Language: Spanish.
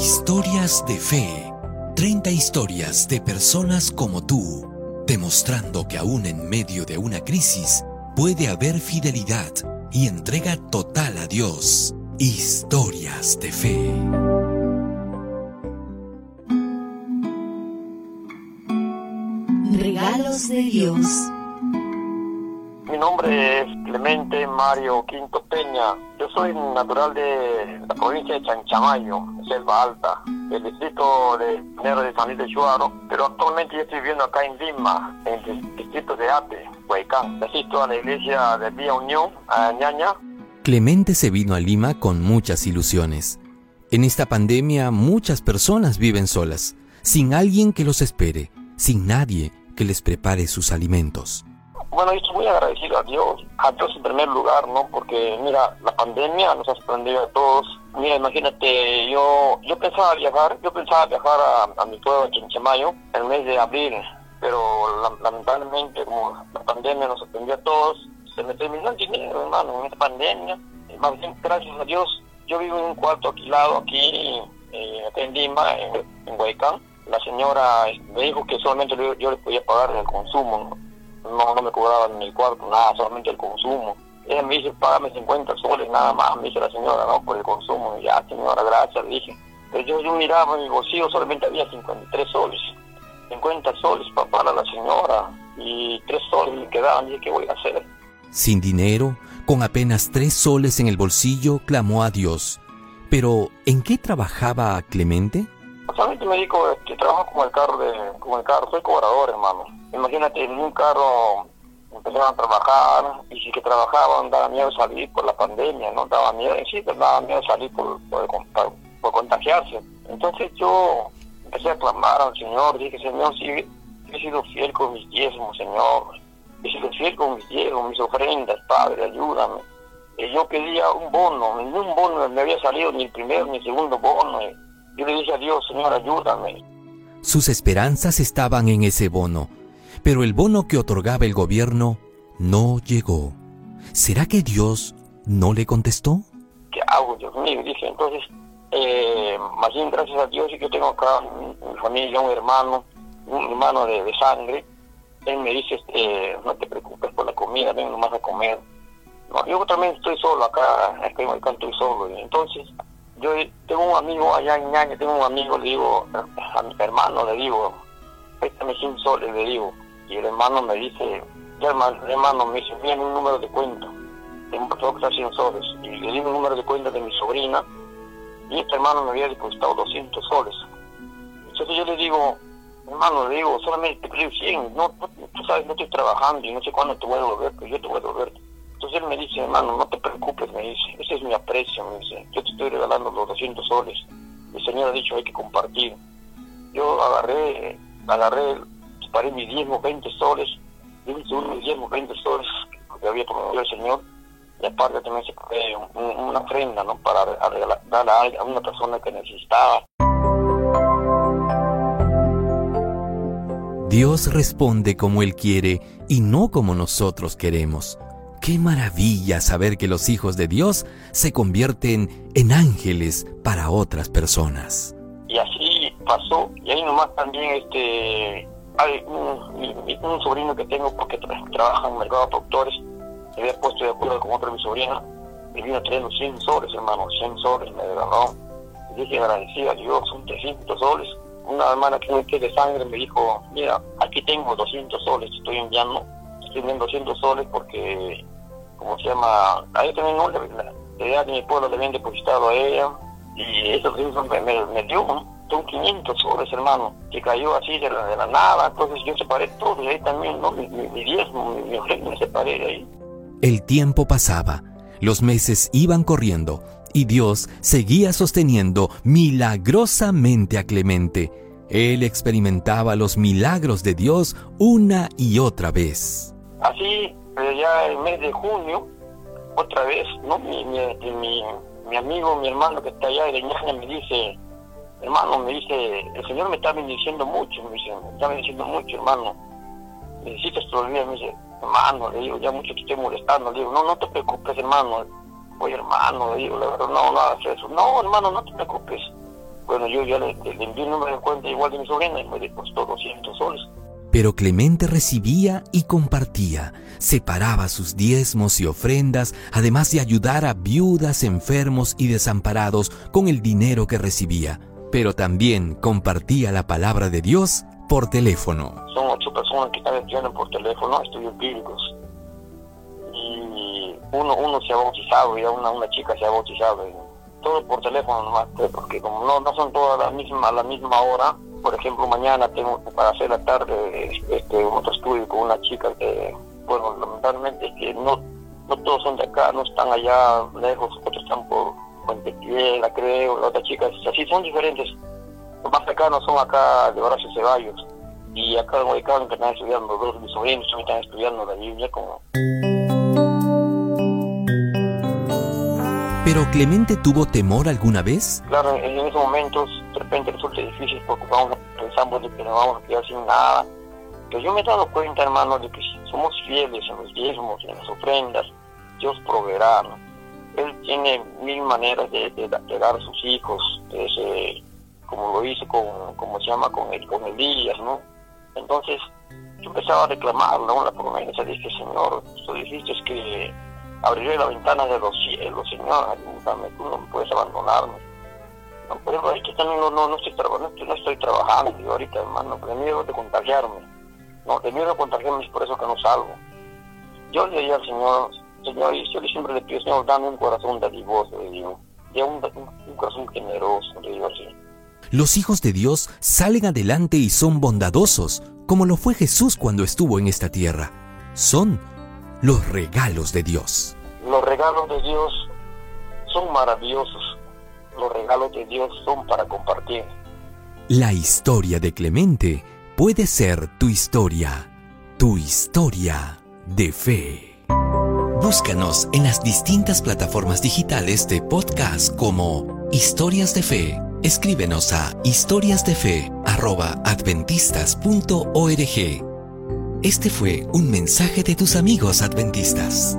Historias de fe. 30 historias de personas como tú, demostrando que aún en medio de una crisis puede haber fidelidad y entrega total a Dios. Historias de fe. Regalos de Dios. Mi nombre es Clemente Mario Quinto Peña. Yo soy natural de la provincia de Chanchamayo, Selva Alta, del distrito de Nero de San Luis de Chuaro, pero actualmente yo estoy viviendo acá en Lima, en el distrito de Ate, Huaycán. Asisto a la iglesia de Vía Unión, a Ñaña. Clemente se vino a Lima con muchas ilusiones. En esta pandemia muchas personas viven solas, sin alguien que los espere, sin nadie que les prepare sus alimentos. Bueno, yo estoy muy agradecido a Dios, a Dios en primer lugar, ¿no? Porque, mira, la pandemia nos ha sorprendido a todos. Mira, imagínate, yo yo pensaba viajar, yo pensaba viajar a, mi pueblo, Chinchamayo, en el mes de abril, pero lamentablemente, como la pandemia nos sorprendió a todos, se me terminó el dinero, hermano, en esta pandemia. Más bien, gracias a Dios, yo vivo en un cuarto alquilado aquí, eh, en Lima, en, en Huaycán. La señora me dijo que solamente yo, yo le podía pagar el consumo, ¿no? No, no me cobraban ni el cuarto, nada, solamente el consumo. Ella me dice, págame 50 soles nada más, me dice la señora, no, por el consumo. Y ya, señora, gracias, dije. Pero yo, yo miraba en mi bolsillo, solamente había 53 soles. 50 soles para la señora y 3 soles me quedaban. Dije, ¿qué voy a hacer? Sin dinero, con apenas 3 soles en el bolsillo, clamó a Dios. Pero, ¿en qué trabajaba Clemente? Solamente me dijo que trabajo como el carro, de, como el carro, soy cobrador, hermano Imagínate, en un carro empezaron a trabajar y si que trabajaban daba miedo salir por la pandemia, ¿no? Daba miedo, sí, pero daba miedo salir por, por, contagiarse. Entonces yo empecé a clamar al Señor, dije, Señor, sí, he sido fiel con mis diezmos, Señor. He sido fiel con mis diezmos, mis ofrendas, Padre, ayúdame. Y yo pedía un bono, ningún bono me había salido, ni el primero ni el segundo bono. Yo le dije a Dios, Señor, ayúdame. Sus esperanzas estaban en ese bono pero el bono que otorgaba el gobierno no llegó. ¿Será que Dios no le contestó? ¿Qué hago, Dios mío? Dije, entonces, eh, más bien gracias a Dios y que tengo acá mi, familia, un hermano, un hermano de, sangre. Él me dice, este, no te preocupes por la comida, ven nomás a comer. No, yo también estoy solo acá, estoy en estoy solo. Entonces, yo tengo un amigo allá en Ñaña, tengo un amigo, le digo, a mi hermano le digo, préstame 100 soles, le digo, y el hermano me dice, ya hermano, hermano me dice, mira un número de cuenta, tengo 100 soles, y le di un número de cuenta de mi sobrina, y este hermano me había depositado 200 soles. Entonces yo le digo, hermano, le digo, solamente te pido 100, no, tú sabes, no estoy trabajando y no sé cuándo te voy a devolver, pero yo te voy a devolver. Entonces él me dice, hermano, no te preocupes, me dice, ese es mi aprecio, me dice, yo te estoy regalando los 200 soles. El Señor ha dicho, hay que compartir. Yo agarré, agarré paré mis diezmos 20 soles, y mis diezmos 20 soles que había prometido el Señor, y aparte también se fue una ofrenda, ¿no? Para darle a, a una persona que necesitaba. Dios responde como Él quiere y no como nosotros queremos. Qué maravilla saber que los hijos de Dios se convierten en ángeles para otras personas. Y así pasó, y ahí nomás también este hay un, sobrino que tengo porque trabaja en el mercado de productores, me había puesto de acuerdo con otro de mi sobrina, y vino trayendo 100 soles, hermano, 100 soles me regaló. Y dije agradecido a Dios, son 300 soles. Una hermana que me de sangre me dijo, mira, aquí tengo 200 soles, estoy enviando, estoy enviando 200 soles porque, como se llama, a ella también no, la, la, de mi pueblo le habían depositado a ella, y eso me, me, me dio, son 500 soles, hermano, que cayó así de la, de la nada, entonces yo separé todo y ahí también, ¿no? Mi, mi, diezmo, mi, mi me separé de ahí. El tiempo pasaba, los meses iban corriendo y Dios seguía sosteniendo milagrosamente a Clemente. Él experimentaba los milagros de Dios una y otra vez. Así, ya el mes de junio, otra vez, ¿no? Mi, mi, mi, amigo, mi hermano que está allá de Ñaña me dice, hermano, me dice, el Señor me está bendiciendo mucho, me dice, me está bendiciendo mucho, hermano. Necesitas todavía, me dice, hermano, le digo, ya mucho te estoy molestando, le digo, no, no te preocupes, hermano. Oye, hermano, le digo, la verdad, no, no hagas eso. No, hermano, no te preocupes. Bueno, yo ya le, envié el número de cuenta igual de mi sobrina y me depositó 200 soles. Pero Clemente recibía y compartía, separaba sus diezmos y ofrendas, además de ayudar a viudas, enfermos y desamparados con el dinero que recibía. Pero también compartía la palabra de Dios por teléfono. Son ocho personas que están estudiando por teléfono estudios bíblicos. Y uno, uno se ha bautizado, ya una, una chica se ha bautizado. Todo por teléfono nomás, pues, porque como no, no son todas a la misma, la misma hora, por ejemplo, mañana tengo para hacer la tarde este, otro estudio con una chica que, bueno, lamentablemente es que no, no todos son de acá, no están allá lejos, otros están por Montepiedra, creo, la otra chica, así son diferentes. Los más cercanos son acá de Horacio Ceballos y acá en Guaycán que están estudiando, dos de mis sobrinos también están estudiando la Biblia como... ¿Pero Clemente tuvo temor alguna vez? Claro, en, esos momentos de repente resulta difícil porque vamos, pensamos de que no vamos a quedar sin nada. Pero yo me he dado cuenta, hermano, de que si somos fieles en los diezmos, en las ofrendas, Dios proveerá. Él tiene mil maneras de, de, dar a sus hijos, como lo hizo con, como se llama, con, el, con Elías, ¿no? Entonces, yo empezaba a reclamar, ¿no? La promesa, dije, Señor, tú dijiste que abriré la ventana de los cielos, Señor, ayúdame, tú no puedes abandonarme. No, por ejemplo, ahorita también no, no, no, estoy, no, no estoy trabajando, ahorita, hermano, de miedo de contagiarme. No, de miedo de contagiarme es por eso que no salgo. Yo le diría al Señor, Señor, y yo siempre le pido, Señor, dame un corazón dadivoso, le digo, un, un, corazón generoso, le digo así. Los hijos de Dios salen adelante y son bondadosos, como lo fue Jesús cuando estuvo en esta tierra. Son los regalos de Dios. Los regalos de Dios son maravillosos. Los regalos de Dios son para compartir. La historia de Clemente puede ser tu historia, tu historia de fe. Búscanos en las distintas plataformas digitales de podcast como Historias de Fe. Escríbenos a historiasdefe.adventistas.org este fue un mensaje de tus amigos adventistas.